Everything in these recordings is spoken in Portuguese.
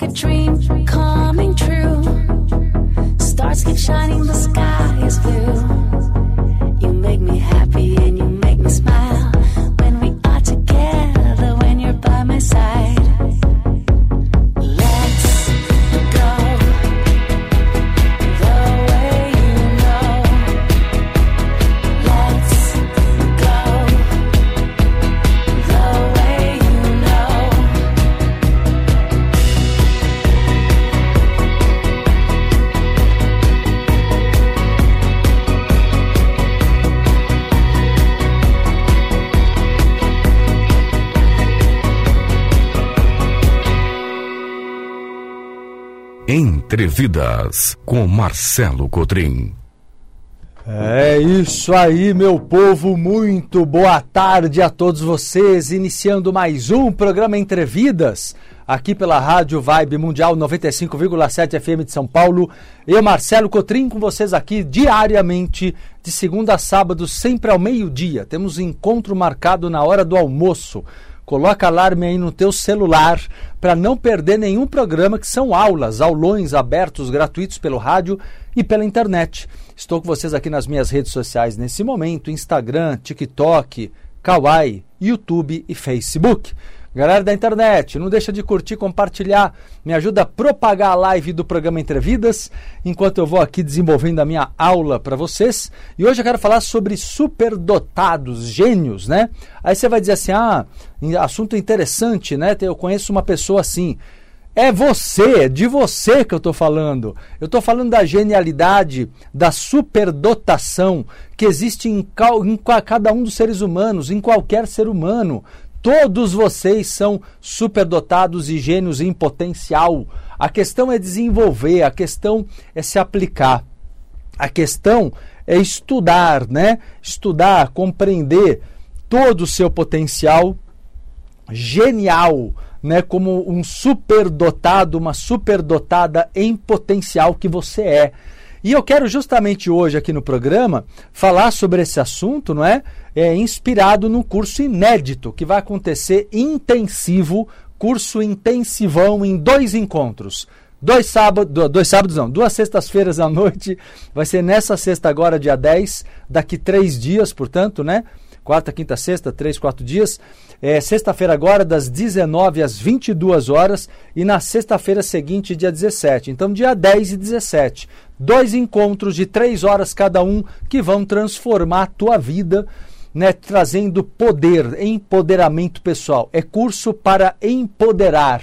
Like a dream coming true. Stars keep shining, the sky is blue. You make me happy and you make me smile Entrevidas com Marcelo Cotrim. É isso aí, meu povo. Muito boa tarde a todos vocês. Iniciando mais um programa Entrevidas, aqui pela Rádio Vibe Mundial 95,7 FM de São Paulo. Eu, Marcelo Cotrim, com vocês aqui diariamente, de segunda a sábado, sempre ao meio-dia. Temos encontro marcado na hora do almoço. Coloca alarme aí no teu celular para não perder nenhum programa que são aulas, aulões abertos gratuitos pelo rádio e pela internet. Estou com vocês aqui nas minhas redes sociais nesse momento: Instagram, TikTok, Kawaii, YouTube e Facebook. Galera da internet, não deixa de curtir, compartilhar, me ajuda a propagar a live do programa Entrevidas, enquanto eu vou aqui desenvolvendo a minha aula para vocês. E hoje eu quero falar sobre superdotados, gênios, né? Aí você vai dizer assim: "Ah, assunto interessante, né? Eu conheço uma pessoa assim". É você, de você que eu estou falando. Eu estou falando da genialidade, da superdotação que existe em, cada um dos seres humanos, em qualquer ser humano. Todos vocês são superdotados e gênios em potencial. A questão é desenvolver, a questão é se aplicar. A questão é estudar, né? Estudar, compreender todo o seu potencial genial, né? Como um superdotado, uma superdotada em potencial que você é. E eu quero justamente hoje aqui no programa falar sobre esse assunto, não é? é inspirado num curso inédito que vai acontecer intensivo, curso intensivão em dois encontros. Dois sábados, dois sábados não, duas sextas-feiras à noite. Vai ser nessa sexta agora, dia 10, daqui três dias, portanto, né? Quarta, quinta, sexta, três, quatro dias. É, sexta-feira agora, das 19 às 22 horas. E na sexta-feira seguinte, dia 17. Então, dia 10 e 17. Dois encontros de três horas cada um que vão transformar a tua vida. Né, trazendo poder, empoderamento pessoal. É curso para empoderar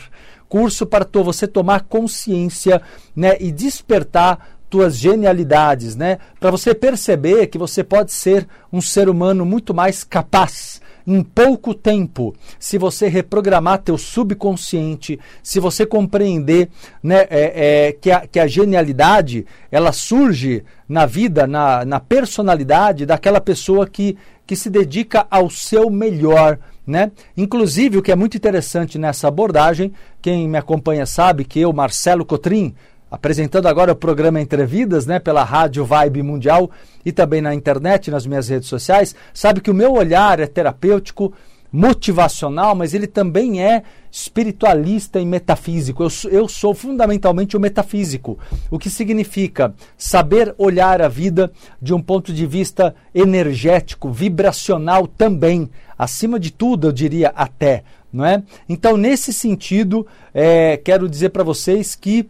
curso para você tomar consciência né, e despertar tuas genialidades, né? Para você perceber que você pode ser um ser humano muito mais capaz em pouco tempo, se você reprogramar teu subconsciente, se você compreender né, é, é, que, a, que a genialidade ela surge na vida, na, na personalidade daquela pessoa que, que se dedica ao seu melhor, né? Inclusive, o que é muito interessante nessa abordagem, quem me acompanha sabe que eu, Marcelo Cotrim, apresentando agora o programa Entrevidas, né, pela Rádio Vibe Mundial e também na internet, nas minhas redes sociais, sabe que o meu olhar é terapêutico, motivacional, mas ele também é espiritualista e metafísico. Eu, eu sou fundamentalmente o metafísico, o que significa saber olhar a vida de um ponto de vista energético, vibracional também, acima de tudo, eu diria até, não é? Então, nesse sentido, é, quero dizer para vocês que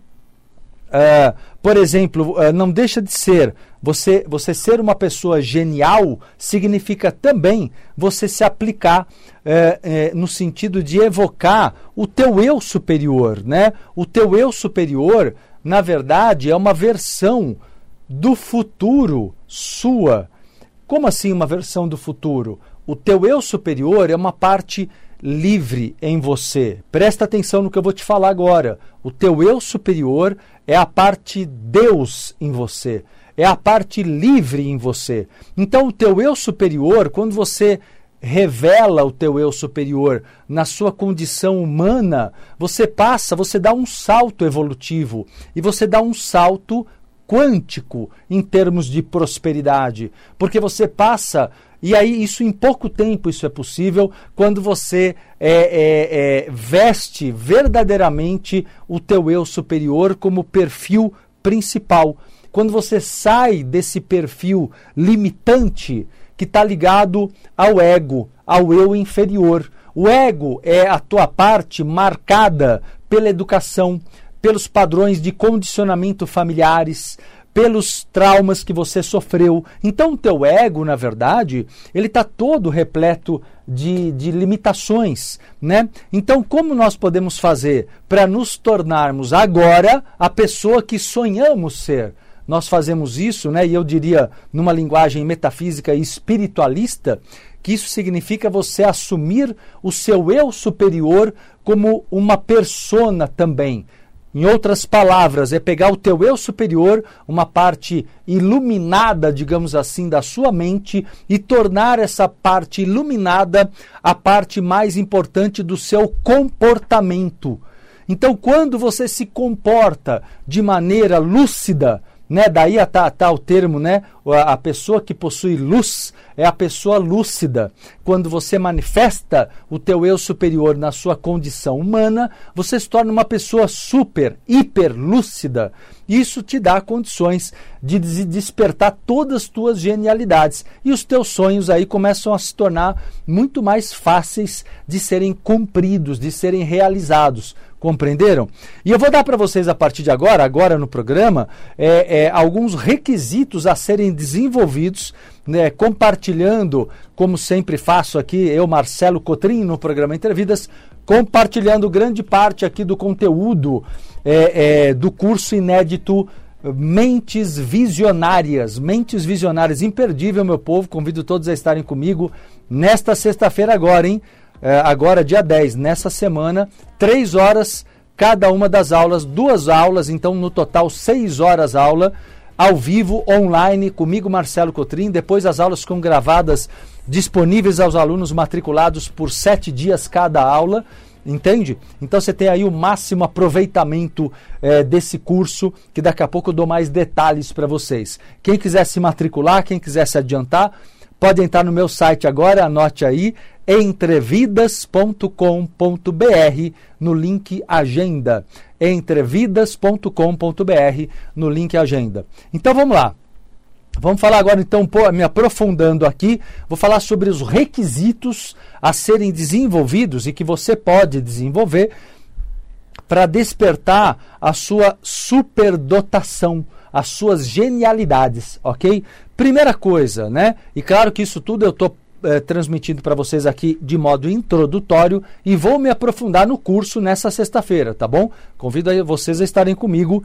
Uh, por exemplo, uh, não deixa de ser você, você ser uma pessoa genial significa também você se aplicar uh, no sentido de evocar o teu eu superior, né? O teu eu superior, na verdade, é uma versão do futuro sua. Como assim uma versão do futuro? O teu eu superior é uma parte livre em você. Presta atenção no que eu vou te falar agora. O teu eu superior é a parte Deus em você, é a parte livre em você. Então, o teu eu superior, quando você revela o teu eu superior na sua condição humana, você passa, você dá um salto evolutivo e você dá um salto quântico em termos de prosperidade, porque você passa e aí, isso em pouco tempo, isso é possível quando você é, é, é, veste verdadeiramente o teu eu superior como perfil principal. Quando você sai desse perfil limitante que está ligado ao ego, ao eu inferior. O ego é a tua parte marcada pela educação, pelos padrões de condicionamento familiares, pelos traumas que você sofreu. Então, o teu ego, na verdade, ele está todo repleto de, de limitações, né? Então, como nós podemos fazer para nos tornarmos agora a pessoa que sonhamos ser? Nós fazemos isso, né? E eu diria, numa linguagem metafísica e espiritualista, que isso significa você assumir o seu eu superior como uma persona também. Em outras palavras, é pegar o teu eu superior, uma parte iluminada, digamos assim, da sua mente e tornar essa parte iluminada a parte mais importante do seu comportamento. Então, quando você se comporta de maneira lúcida, né? Daí está tá o termo, né? A, a pessoa que possui luz é a pessoa lúcida. Quando você manifesta o teu eu superior na sua condição humana, você se torna uma pessoa super, hiper lúcida. Isso te dá condições de despertar todas as tuas genialidades. E os teus sonhos aí começam a se tornar muito mais fáceis de serem cumpridos, de serem realizados. Compreenderam? E eu vou dar para vocês a partir de agora, agora no programa, é, é, alguns requisitos a serem desenvolvidos, né, compartilhando, como sempre faço aqui, eu, Marcelo Cotrim, no programa Entrevidas, compartilhando grande parte aqui do conteúdo é, é do curso inédito Mentes Visionárias. Mentes Visionárias, imperdível, meu povo. Convido todos a estarem comigo nesta sexta-feira agora, hein? É, agora dia 10, nessa semana, três horas cada uma das aulas, duas aulas, então no total seis horas aula, ao vivo, online, comigo, Marcelo Cotrim. Depois as aulas ficam gravadas, disponíveis aos alunos matriculados por sete dias cada aula. Entende? Então você tem aí o máximo aproveitamento é, desse curso, que daqui a pouco eu dou mais detalhes para vocês. Quem quiser se matricular, quem quiser se adiantar, pode entrar no meu site agora, anote aí, entrevidas.com.br no link Agenda. entrevidas.com.br no link Agenda. Então vamos lá. Vamos falar agora, então, me aprofundando aqui, vou falar sobre os requisitos a serem desenvolvidos e que você pode desenvolver para despertar a sua superdotação, as suas genialidades, ok? Primeira coisa, né? E claro que isso tudo eu estou é, transmitindo para vocês aqui de modo introdutório e vou me aprofundar no curso nessa sexta-feira, tá bom? Convido vocês a estarem comigo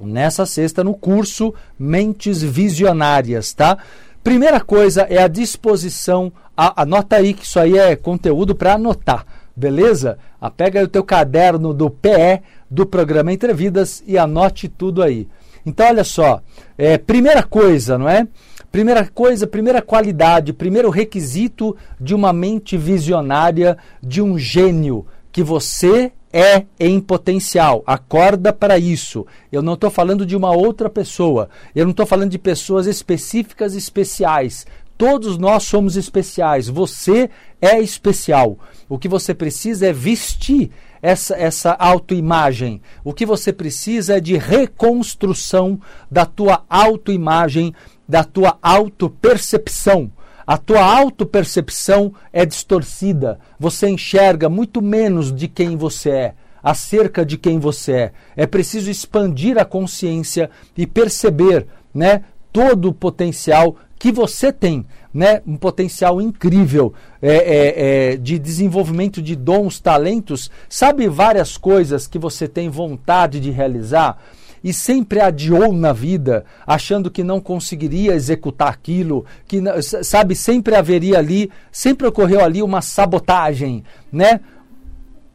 nessa sexta no curso Mentes Visionárias, tá? Primeira coisa é a disposição, a, anota aí que isso aí é conteúdo para anotar, beleza? A, pega aí o teu caderno do PE do programa Entrevidas e anote tudo aí. Então, olha só, é, primeira coisa, não é? Primeira coisa, primeira qualidade, primeiro requisito de uma mente visionária, de um gênio, que você é em potencial. Acorda para isso. Eu não estou falando de uma outra pessoa. Eu não estou falando de pessoas específicas especiais. Todos nós somos especiais. Você é especial. O que você precisa é vestir essa, essa autoimagem. O que você precisa é de reconstrução da tua autoimagem, da tua autopercepção. A tua autopercepção é distorcida. Você enxerga muito menos de quem você é, acerca de quem você é. É preciso expandir a consciência e perceber, né, todo o potencial que você tem, né, um potencial incrível é, é, é, de desenvolvimento de dons, talentos. Sabe várias coisas que você tem vontade de realizar? E sempre adiou na vida, achando que não conseguiria executar aquilo, que sabe, sempre haveria ali, sempre ocorreu ali uma sabotagem, né?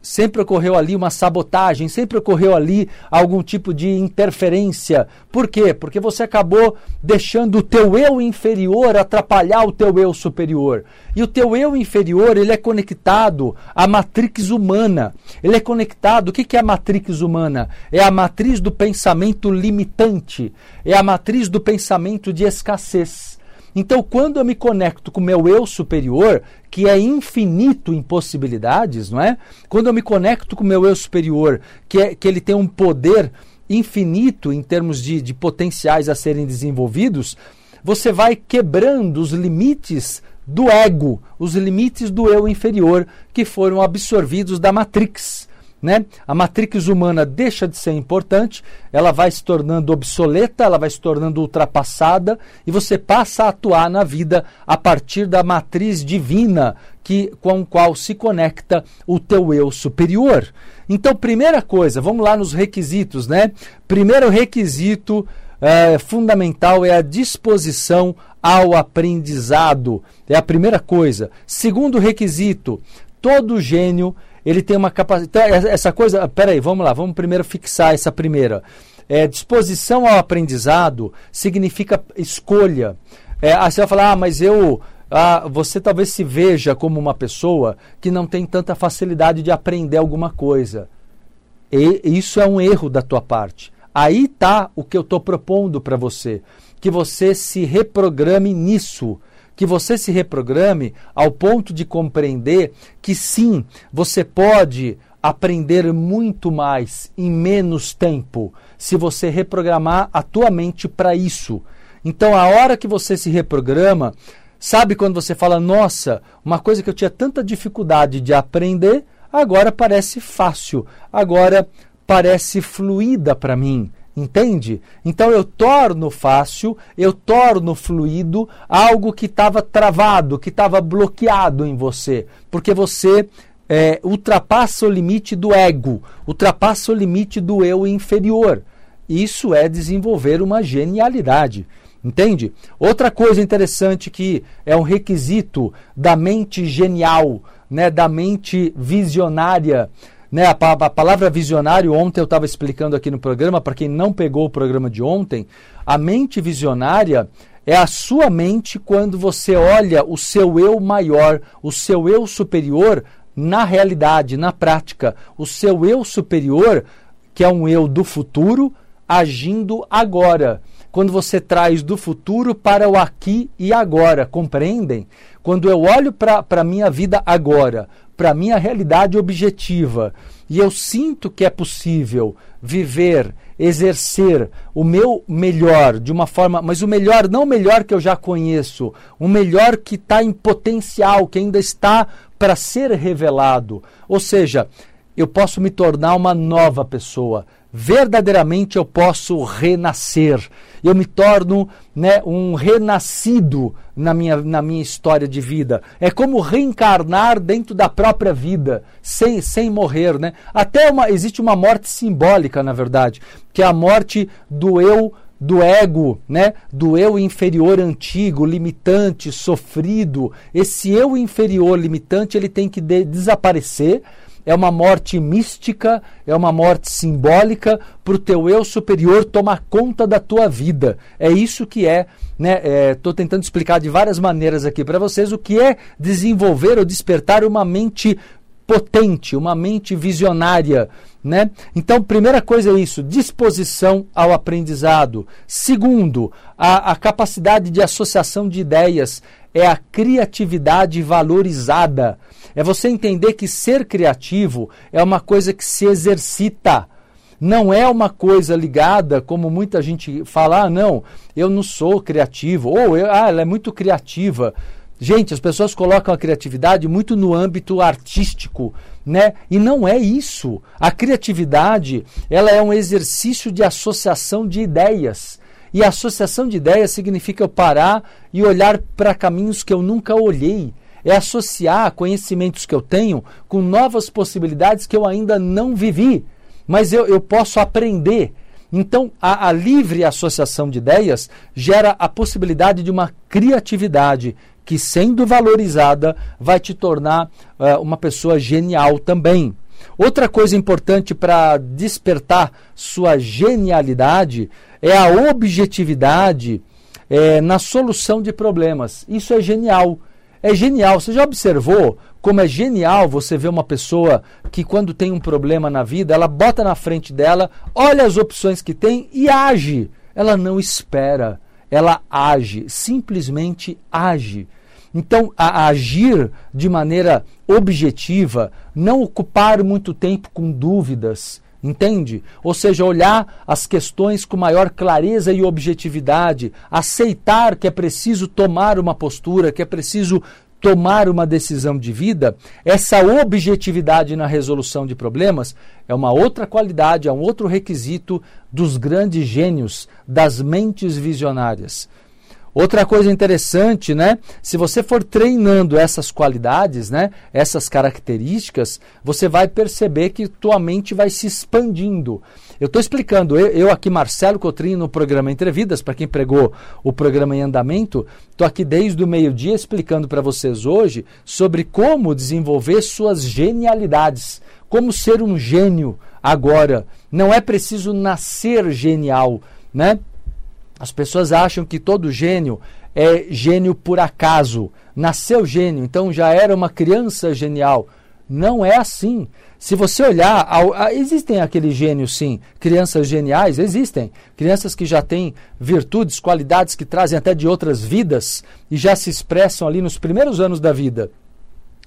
Sempre ocorreu ali uma sabotagem, sempre ocorreu ali algum tipo de interferência. Por quê? Porque você acabou deixando o teu eu inferior atrapalhar o teu eu superior. E o teu eu inferior, ele é conectado à matrix humana. Ele é conectado, o que é a matrix humana? É a matriz do pensamento limitante, é a matriz do pensamento de escassez. Então, quando eu me conecto com o meu eu superior, que é infinito em possibilidades, não é? Quando eu me conecto com o meu eu superior, que, é, que ele tem um poder infinito em termos de, de potenciais a serem desenvolvidos, você vai quebrando os limites do ego, os limites do eu inferior que foram absorvidos da Matrix né? A matrix humana deixa de ser importante, ela vai se tornando obsoleta, ela vai se tornando ultrapassada e você passa a atuar na vida a partir da matriz divina que com a qual se conecta o teu eu superior. Então, primeira coisa, vamos lá nos requisitos, né? Primeiro requisito é, fundamental é a disposição ao aprendizado. É a primeira coisa. Segundo requisito, todo gênio ele tem uma capacidade. Então, essa coisa. Peraí, vamos lá, vamos primeiro fixar essa primeira. É, disposição ao aprendizado significa escolha. É, aí você vai falar, ah, mas eu. Ah, você talvez se veja como uma pessoa que não tem tanta facilidade de aprender alguma coisa. E isso é um erro da tua parte. Aí está o que eu estou propondo para você. Que você se reprograme nisso que você se reprograme ao ponto de compreender que sim, você pode aprender muito mais em menos tempo se você reprogramar a tua mente para isso. Então, a hora que você se reprograma, sabe quando você fala, nossa, uma coisa que eu tinha tanta dificuldade de aprender, agora parece fácil, agora parece fluida para mim. Entende? Então eu torno fácil, eu torno fluido algo que estava travado, que estava bloqueado em você, porque você é, ultrapassa o limite do ego, ultrapassa o limite do eu inferior. Isso é desenvolver uma genialidade. Entende? Outra coisa interessante que é um requisito da mente genial, né, da mente visionária, né, a, a palavra visionário, ontem eu estava explicando aqui no programa, para quem não pegou o programa de ontem, a mente visionária é a sua mente quando você olha o seu eu maior, o seu eu superior na realidade, na prática, o seu eu superior, que é um eu do futuro, agindo agora. Quando você traz do futuro para o aqui e agora, compreendem? Quando eu olho para a minha vida agora, para a minha realidade objetiva, e eu sinto que é possível viver, exercer o meu melhor de uma forma, mas o melhor não o melhor que eu já conheço, o melhor que está em potencial, que ainda está para ser revelado. Ou seja, eu posso me tornar uma nova pessoa. Verdadeiramente eu posso renascer. Eu me torno né, um renascido na minha, na minha história de vida. É como reencarnar dentro da própria vida, sem, sem morrer. Né? Até uma, existe uma morte simbólica, na verdade, que é a morte do eu do ego, né? Do eu inferior antigo, limitante, sofrido. Esse eu inferior limitante, ele tem que de desaparecer. É uma morte mística, é uma morte simbólica para o teu eu superior tomar conta da tua vida. É isso que é, né? Estou é, tentando explicar de várias maneiras aqui para vocês o que é desenvolver ou despertar uma mente potente, uma mente visionária, né? Então, primeira coisa é isso, disposição ao aprendizado. Segundo, a, a capacidade de associação de ideias é a criatividade valorizada. É você entender que ser criativo é uma coisa que se exercita. Não é uma coisa ligada, como muita gente fala, ah, não, eu não sou criativo, ou ah, ela é muito criativa. Gente, as pessoas colocam a criatividade muito no âmbito artístico, né? E não é isso. A criatividade, ela é um exercício de associação de ideias. E associação de ideias significa eu parar e olhar para caminhos que eu nunca olhei. É associar conhecimentos que eu tenho com novas possibilidades que eu ainda não vivi, mas eu, eu posso aprender. Então, a, a, livre associação de ideias gera a possibilidade de uma criatividade que, sendo valorizada, vai te tornar uh, uma pessoa genial também. Outra coisa importante para despertar sua genialidade é a objetividade é, na solução de problemas. Isso é genial. É genial. Você já observou como é genial você ver uma pessoa que, quando tem um problema na vida, ela bota na frente dela, olha as opções que tem e age. Ela não espera, ela age, simplesmente age. Então, a, agir de maneira objetiva, não ocupar muito tempo com dúvidas, entende? Ou seja, olhar as questões com maior clareza e objetividade, aceitar que é preciso tomar uma postura, que é preciso tomar uma decisão de vida, essa objetividade na resolução de problemas é uma outra qualidade, é um outro requisito dos grandes gênios, das mentes visionárias. Outra coisa interessante, né? Se você for treinando essas qualidades, né? Essas características, você vai perceber que tua mente vai se expandindo. Eu estou explicando, eu, eu, aqui, Marcelo Cotrim, no programa Entrevidas, para quem pregou o programa em andamento, estou aqui desde o meio-dia explicando para vocês hoje sobre como desenvolver suas genialidades, como ser um gênio agora. Não é preciso nascer genial, né? As pessoas acham que todo gênio é gênio por acaso. Nasceu gênio, então já era uma criança genial. Não é assim. Se você olhar, existem aqueles gênios sim, crianças geniais, existem. Crianças que já têm virtudes, qualidades que trazem até de outras vidas e já se expressam ali nos primeiros anos da vida.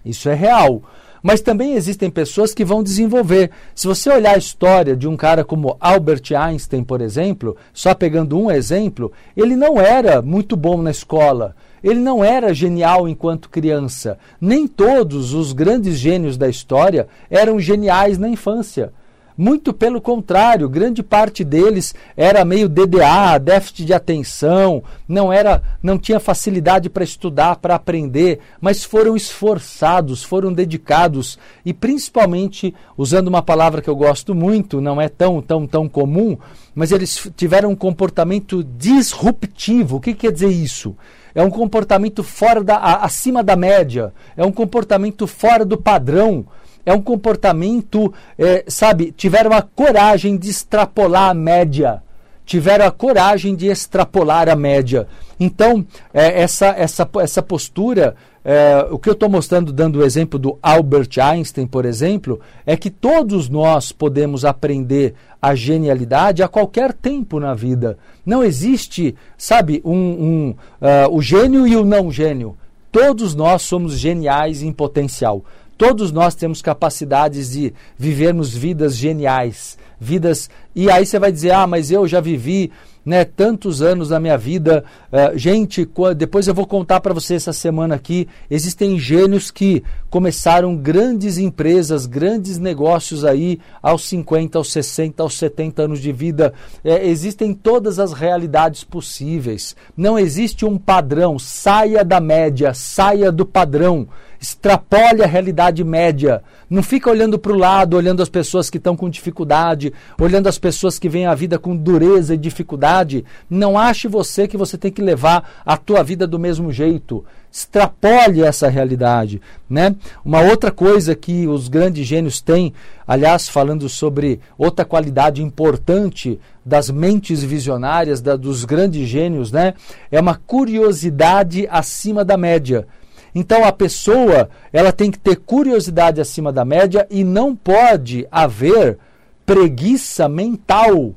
Isso é real. Mas também existem pessoas que vão desenvolver. Se você olhar a história de um cara como Albert Einstein, por exemplo, só pegando um exemplo, ele não era muito bom na escola. Ele não era genial enquanto criança. Nem todos os grandes gênios da história eram geniais na infância. Muito pelo contrário, grande parte deles era meio DDA, déficit de atenção, não era, não tinha facilidade para estudar, para aprender, mas foram esforçados, foram dedicados e principalmente usando uma palavra que eu gosto muito, não é tão tão tão comum, mas eles tiveram um comportamento disruptivo. O que quer dizer isso? É um comportamento fora da acima da média, é um comportamento fora do padrão é um comportamento, é, sabe, tiveram a coragem de extrapolar a média, tiveram a coragem de extrapolar a média. Então, é, essa, essa, essa postura é, o que eu estou mostrando, dando o exemplo do Albert Einstein, por exemplo, é que todos nós podemos aprender a genialidade a qualquer tempo na vida. Não existe, sabe, um, um uh, o gênio e o não gênio. Todos nós somos geniais em potencial. Todos nós temos capacidades de vivermos vidas geniais, vidas. E aí você vai dizer: ah, mas eu já vivi né, tantos anos da minha vida. Uh, gente, depois eu vou contar para você essa semana aqui. Existem gênios que começaram grandes empresas, grandes negócios aí aos 50, aos 60, aos 70 anos de vida. É, existem todas as realidades possíveis. Não existe um padrão. Saia da média, saia do padrão extrapole a realidade média. Não fica olhando para o lado, olhando as pessoas que estão com dificuldade, olhando as pessoas que veem a vida com dureza e dificuldade. Não ache você que você tem que levar a tua vida do mesmo jeito. Extrapole essa realidade, né? Uma outra coisa que os grandes gênios têm, aliás, falando sobre outra qualidade importante das mentes visionárias da, dos grandes gênios, né? É uma curiosidade acima da média. Então a pessoa, ela tem que ter curiosidade acima da média e não pode haver preguiça mental.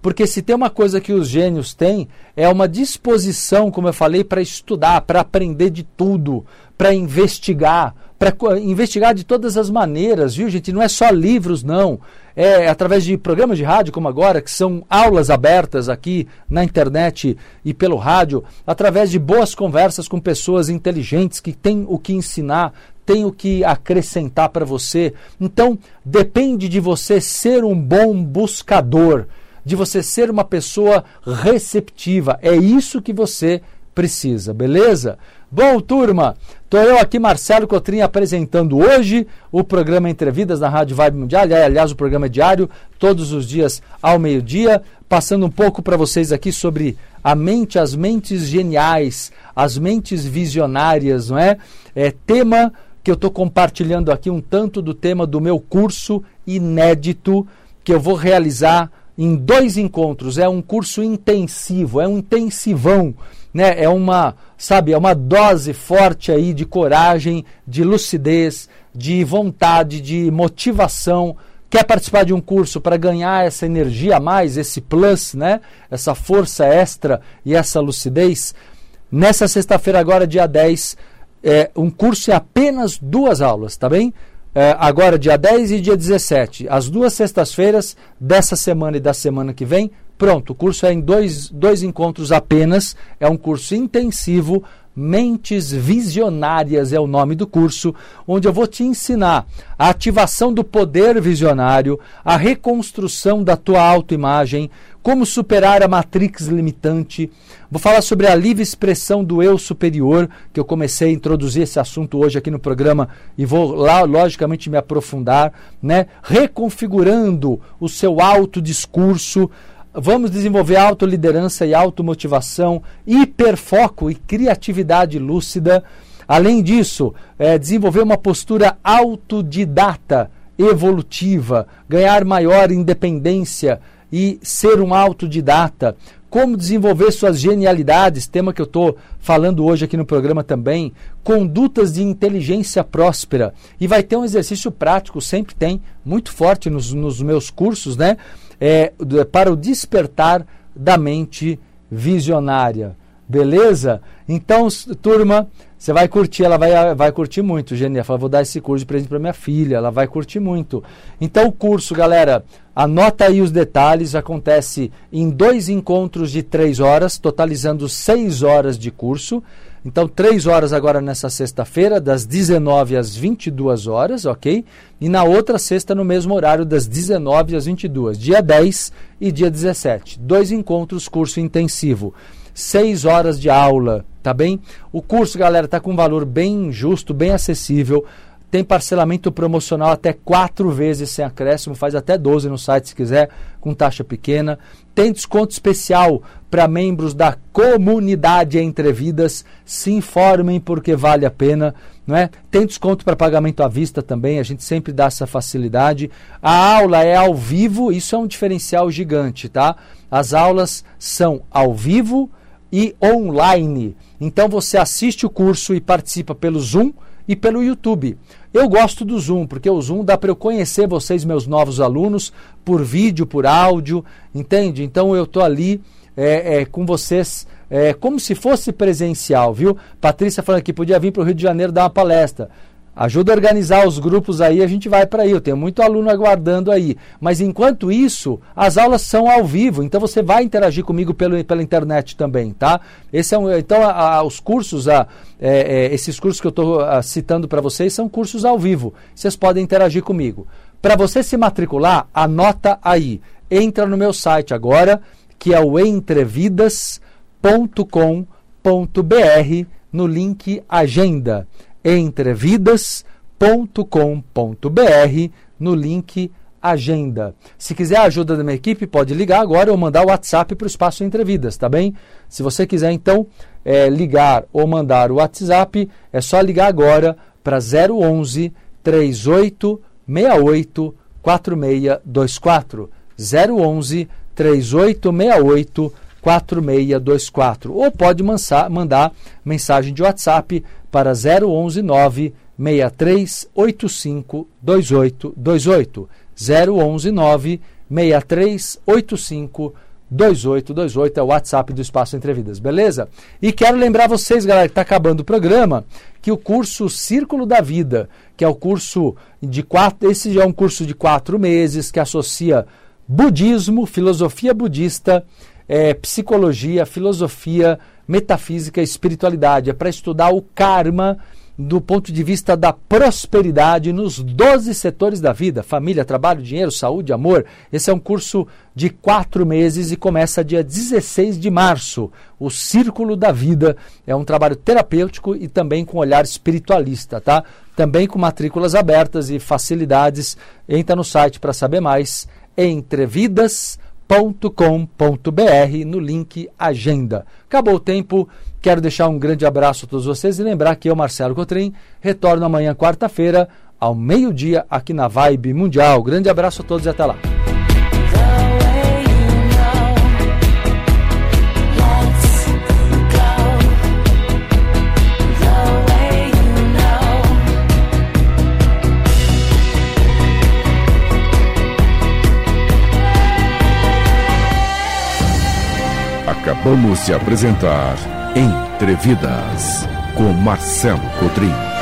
Porque se tem uma coisa que os gênios têm, é uma disposição, como eu falei, para estudar, para aprender de tudo, para investigar, para investigar de todas as maneiras, viu, gente? Não é só livros, não. É através de programas de rádio, como agora, que são aulas abertas aqui na internet e pelo rádio, através de boas conversas com pessoas inteligentes que têm o que ensinar, têm o que acrescentar para você. Então, depende de você ser um bom buscador, de você ser uma pessoa receptiva. É isso que você precisa, beleza? Bom, turma, estou eu aqui, Marcelo Cotrim, apresentando hoje o programa Entrevidas na Rádio Vibe Mundial. Aliás, o programa é diário, todos os dias ao meio-dia, passando um pouco para vocês aqui sobre a mente, as mentes geniais, as mentes visionárias, não é? É tema que eu estou compartilhando aqui um tanto do tema do meu curso inédito que eu vou realizar em dois encontros. É um curso intensivo, é um intensivão né? É uma, sabe, é uma dose forte aí de coragem, de lucidez, de vontade, de motivação. Quer participar de um curso para ganhar essa energia a mais, esse plus, né? Essa força extra e essa lucidez? Nessa sexta-feira, agora, dia 10, é, um curso é apenas duas aulas, tá bem? É, agora, dia 10 e dia 17, as duas sextas-feiras dessa semana e da semana que vem, Pronto, o curso é em dois, dois encontros apenas, é um curso intensivo. Mentes Visionárias é o nome do curso, onde eu vou te ensinar a ativação do poder visionário, a reconstrução da tua autoimagem, como superar a matrix limitante. Vou falar sobre a livre expressão do eu superior, que eu comecei a introduzir esse assunto hoje aqui no programa e vou lá, logicamente, me aprofundar, né? Reconfigurando o seu autodiscurso, Vamos desenvolver autoliderança e automotivação, hiperfoco e criatividade lúcida. Além disso, é, desenvolver uma postura autodidata, evolutiva, ganhar maior independência e ser um autodidata. Como desenvolver suas genialidades, tema que eu estou falando hoje aqui no programa também. Condutas de inteligência próspera. E vai ter um exercício prático, sempre tem, muito forte nos, nos meus cursos, né? É, para o despertar da mente visionária. Beleza? Então, turma, você vai curtir, ela vai, vai curtir muito, Genia. Fala, vou dar esse curso de presente para minha filha, ela vai curtir muito. Então, o curso, galera, anota aí os detalhes, acontece em dois encontros de três horas, totalizando seis horas de curso. Então, três horas agora nessa sexta-feira, das 19 às 22 horas, ok? E na outra sexta, no mesmo horário, das 19 às 22, dia 10 e dia 17. Dois encontros, curso intensivo. Seis horas de aula, tá bem? O curso, galera, tá com um valor bem justo, bem acessível. Tem parcelamento promocional até quatro vezes sem acréscimo, faz até 12 no site se quiser, com taxa pequena. Tem desconto especial para membros da comunidade Entrevidas. Se informem porque vale a pena. Não é? Tem desconto para pagamento à vista também, a gente sempre dá essa facilidade. A aula é ao vivo, isso é um diferencial gigante, tá? As aulas são ao vivo e online. Então você assiste o curso e participa pelo Zoom e pelo YouTube. Eu gosto do Zoom, porque o Zoom dá para eu conhecer vocês, meus novos alunos, por vídeo, por áudio, entende? Então eu estou ali é, é, com vocês é, como se fosse presencial, viu? Patrícia falando que podia vir para o Rio de Janeiro dar uma palestra. Ajuda a organizar os grupos aí, a gente vai para aí. Eu tenho muito aluno aguardando aí. Mas enquanto isso, as aulas são ao vivo, então você vai interagir comigo pelo, pela internet também, tá? Esse é um, então, a, a, os cursos, a, é, é, esses cursos que eu estou citando para vocês são cursos ao vivo. Vocês podem interagir comigo. Para você se matricular, anota aí. Entra no meu site agora, que é o entrevidas.com.br, no link Agenda entrevidas.com.br no link Agenda. Se quiser a ajuda da minha equipe, pode ligar agora ou mandar o WhatsApp para o Espaço Entrevidas, tá bem? Se você quiser, então, é, ligar ou mandar o WhatsApp, é só ligar agora para 011 3868 4624. 011 3868 4624. Ou pode mandar mensagem de WhatsApp para 0119 6385 2828. 0119 6385 2828 é o WhatsApp do Espaço Entrevidas, beleza? E quero lembrar vocês, galera, que está acabando o programa, que o curso Círculo da Vida, que é o curso de quatro, esse é um curso de quatro meses que associa budismo, filosofia budista, é, psicologia, filosofia, metafísica e espiritualidade. É para estudar o karma do ponto de vista da prosperidade nos 12 setores da vida: família, trabalho, dinheiro, saúde, amor. Esse é um curso de quatro meses e começa dia 16 de março. O Círculo da Vida é um trabalho terapêutico e também com olhar espiritualista, tá? Também com matrículas abertas e facilidades. Entra no site para saber mais. Entrevidas.com com.br no link Agenda. Acabou o tempo, quero deixar um grande abraço a todos vocês e lembrar que eu, Marcelo Cotrim, retorno amanhã, quarta-feira, ao meio-dia, aqui na Vibe Mundial. Grande abraço a todos e até lá. Acabamos de apresentar Entrevidas com Marcelo Cotrim.